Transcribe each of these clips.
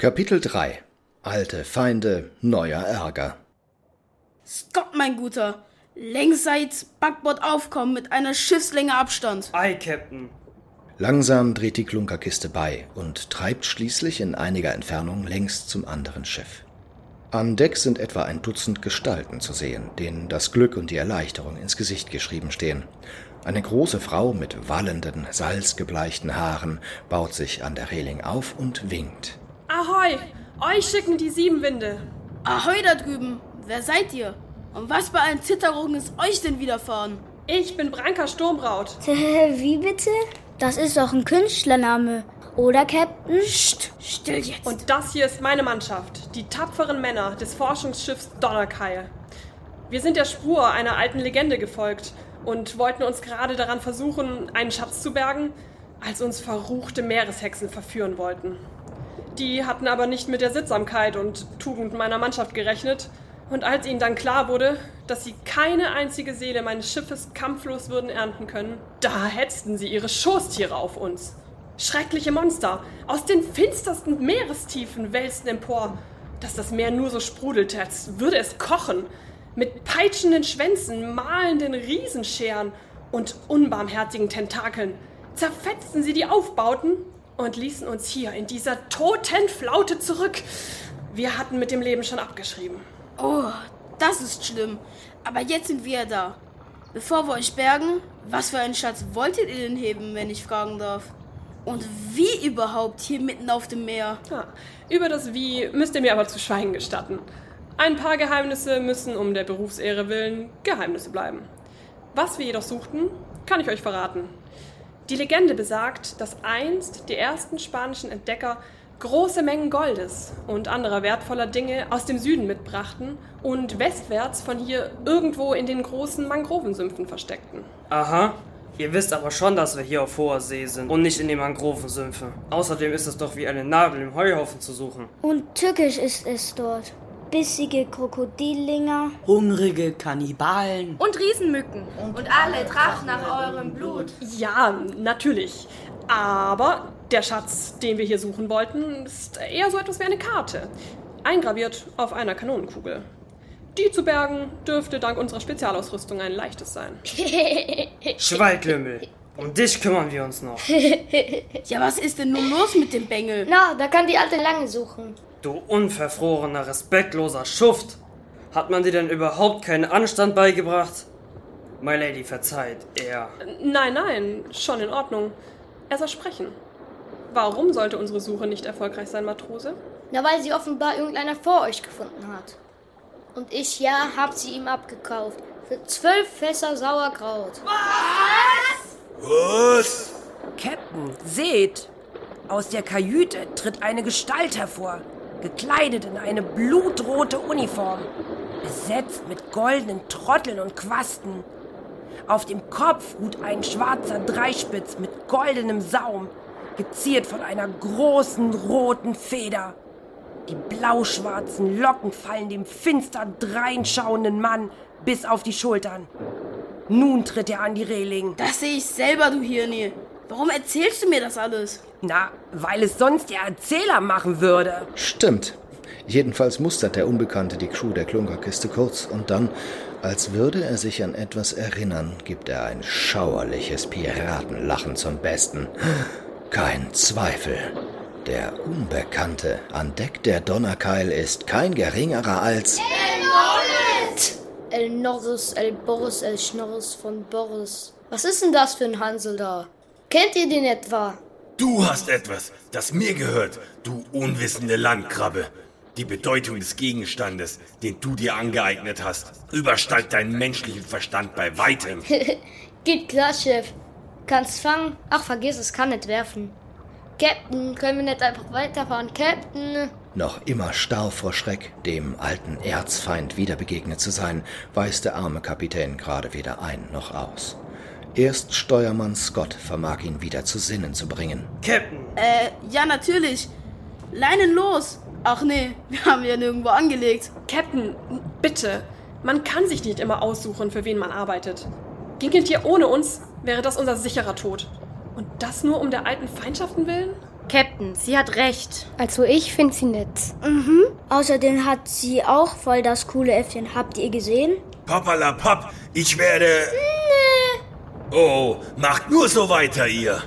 Kapitel 3 Alte Feinde, neuer Ärger. Scott, mein Guter. Längsseits Backbord aufkommen mit einer Schiffslänge Abstand. Ei, Captain. Langsam dreht die Klunkerkiste bei und treibt schließlich in einiger Entfernung längs zum anderen Schiff. An Deck sind etwa ein Dutzend Gestalten zu sehen, denen das Glück und die Erleichterung ins Gesicht geschrieben stehen. Eine große Frau mit wallenden, salzgebleichten Haaren baut sich an der Reling auf und winkt. Ahoi! Euch schicken die sieben Winde. Ahoi da drüben. Wer seid ihr? Und was bei allen Zitterungen ist euch denn widerfahren? Ich bin Branka Sturmbraut. Wie bitte? Das ist doch ein Künstlername. Oder, Captain? Psst, still jetzt. Und das hier ist meine Mannschaft, die tapferen Männer des Forschungsschiffs Donnerkeil. Wir sind der Spur einer alten Legende gefolgt und wollten uns gerade daran versuchen, einen Schatz zu bergen, als uns verruchte Meereshexen verführen wollten. Die hatten aber nicht mit der Sittsamkeit und Tugend meiner Mannschaft gerechnet. Und als ihnen dann klar wurde, dass sie keine einzige Seele meines Schiffes kampflos würden ernten können, da hetzten sie ihre Schoßtiere auf uns. Schreckliche Monster aus den finstersten Meerestiefen wälzten empor, dass das Meer nur so sprudelte, als würde es kochen. Mit peitschenden Schwänzen, mahlenden Riesenscheren und unbarmherzigen Tentakeln zerfetzten sie die Aufbauten und ließen uns hier in dieser toten Flaute zurück. Wir hatten mit dem Leben schon abgeschrieben. Oh, das ist schlimm. Aber jetzt sind wir da. Bevor wir euch bergen, was für einen Schatz wolltet ihr denn heben, wenn ich fragen darf? Und wie überhaupt hier mitten auf dem Meer? Ja, über das Wie müsst ihr mir aber zu schweigen gestatten. Ein paar Geheimnisse müssen um der Berufsehre willen Geheimnisse bleiben. Was wir jedoch suchten, kann ich euch verraten. Die Legende besagt, dass einst die ersten spanischen Entdecker große Mengen Goldes und anderer wertvoller Dinge aus dem Süden mitbrachten und westwärts von hier irgendwo in den großen Mangrovensümpfen versteckten. Aha. Ihr wisst aber schon, dass wir hier auf hoher See sind und nicht in den Mangrovensümpfen. Außerdem ist es doch wie eine Nadel im Heuhaufen zu suchen. Und tückisch ist es dort. Bissige Krokodillinger. Hungrige Kannibalen. Und Riesenmücken. Und, alle trachten nach eurem Blut. Ja, natürlich. Aber der Schatz, den wir hier suchen wollten, ist eher so etwas wie eine Karte. Eingraviert auf einer Kanonenkugel. Die zu bergen dürfte dank unserer Spezialausrüstung ein leichtes sein. Schweiglümmel. Um dich kümmern wir uns noch. Ja, was ist denn nun los mit dem Bengel? Na, da kann die Alte lange suchen. Du unverfrorener, respektloser Schuft. Hat man dir denn überhaupt keinen Anstand beigebracht? My Lady verzeiht, er. Nein, nein, schon in Ordnung. Er soll sprechen. Warum sollte unsere Suche nicht erfolgreich sein, Matrose? Na, weil sie offenbar irgendeiner vor euch gefunden hat. Und ich, ja, hab sie ihm abgekauft. Für zwölf Fässer Sauerkraut. Was? Captain, seht! Aus der Kajüte tritt eine Gestalt hervor, gekleidet in eine blutrote Uniform, besetzt mit goldenen Trotteln und Quasten. Auf dem Kopf ruht ein schwarzer Dreispitz mit goldenem Saum, geziert von einer großen roten Feder. Die blauschwarzen Locken fallen dem finster dreinschauenden Mann bis auf die Schultern. Nun tritt er an die Reling. Das sehe ich selber, du Hirni. Warum erzählst du mir das alles? Na, weil es sonst der Erzähler machen würde. Stimmt. Jedenfalls mustert der Unbekannte die Crew der Klunkerkiste kurz und dann, als würde er sich an etwas erinnern, gibt er ein schauerliches Piratenlachen zum Besten. Kein Zweifel. Der Unbekannte an Deck der Donnerkeil ist kein geringerer als El Norris, El Boris, El Schnorris von Boris. Was ist denn das für ein Hansel da? Kennt ihr den etwa? Du hast etwas, das mir gehört, du unwissende Landkrabbe. Die Bedeutung des Gegenstandes, den du dir angeeignet hast, übersteigt deinen menschlichen Verstand bei weitem. Geht klar, Chef. Kannst fangen? Ach, vergiss es, kann nicht werfen. Captain, können wir nicht einfach weiterfahren? Captain! Noch immer starr vor Schreck, dem alten Erzfeind wieder begegnet zu sein, weiß der arme Kapitän gerade weder ein noch aus. Erst Steuermann Scott vermag ihn wieder zu Sinnen zu bringen. Captain, Äh, ja, natürlich. Leinen los. Ach nee, wir haben ja nirgendwo angelegt. Captain, bitte. Man kann sich nicht immer aussuchen, für wen man arbeitet. Ginget ihr ohne uns, wäre das unser sicherer Tod. Und das nur um der alten Feindschaften willen? Captain, sie hat recht. Also ich finde sie nett. Mhm. Außerdem hat sie auch voll das coole Äffchen. Habt ihr gesehen? Papalapap, ich werde... Nee. Oh, macht nur so weiter, ihr.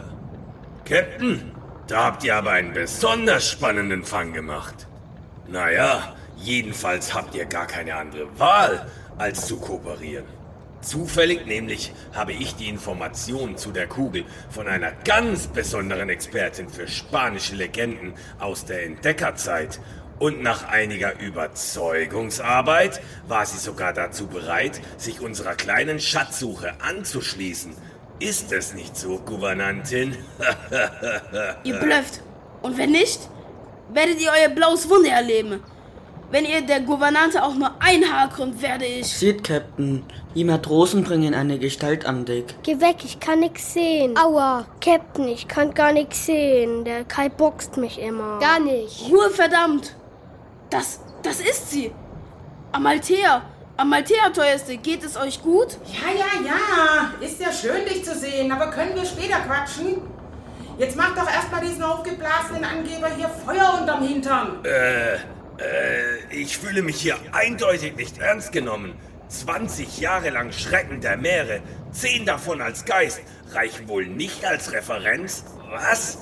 Captain, da habt ihr aber einen besonders spannenden Fang gemacht. Naja, jedenfalls habt ihr gar keine andere Wahl, als zu kooperieren. Zufällig nämlich habe ich die Informationen zu der Kugel von einer ganz besonderen Expertin für spanische Legenden aus der Entdeckerzeit. Und nach einiger Überzeugungsarbeit war sie sogar dazu bereit, sich unserer kleinen Schatzsuche anzuschließen. Ist es nicht so, Gouvernantin? ihr blöfft. Und wenn nicht, werdet ihr euer blaues Wunder erleben. Wenn ihr der Gouvernante auch nur ein Haar kommt, werde ich. Seht, Captain, die Matrosen bringen eine Gestalt am Deck. Geh weg, ich kann nix sehen. Aua, Captain, ich kann gar nix sehen. Der Kai boxt mich immer. Gar nicht. Ruhe, verdammt. Das, das ist sie. Amalthea. Amalthea, teuerste, geht es euch gut? Ja, ja, ja. Ist ja schön, dich zu sehen, aber können wir später quatschen? Jetzt mach doch erstmal diesen aufgeblasenen Angeber hier Feuer unterm Hintern. Äh. Äh, ich fühle mich hier eindeutig nicht ernst genommen. 20 Jahre lang Schrecken der Meere, 10 davon als Geist, reichen wohl nicht als Referenz? Was?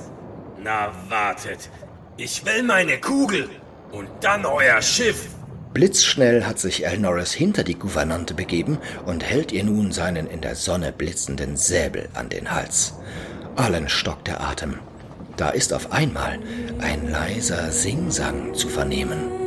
Na wartet, ich will meine Kugel und dann euer Schiff. Blitzschnell hat sich El Norris hinter die Gouvernante begeben und hält ihr nun seinen in der Sonne blitzenden Säbel an den Hals. Allen stockt der Atem. Da ist auf einmal ein leiser Singsang zu vernehmen.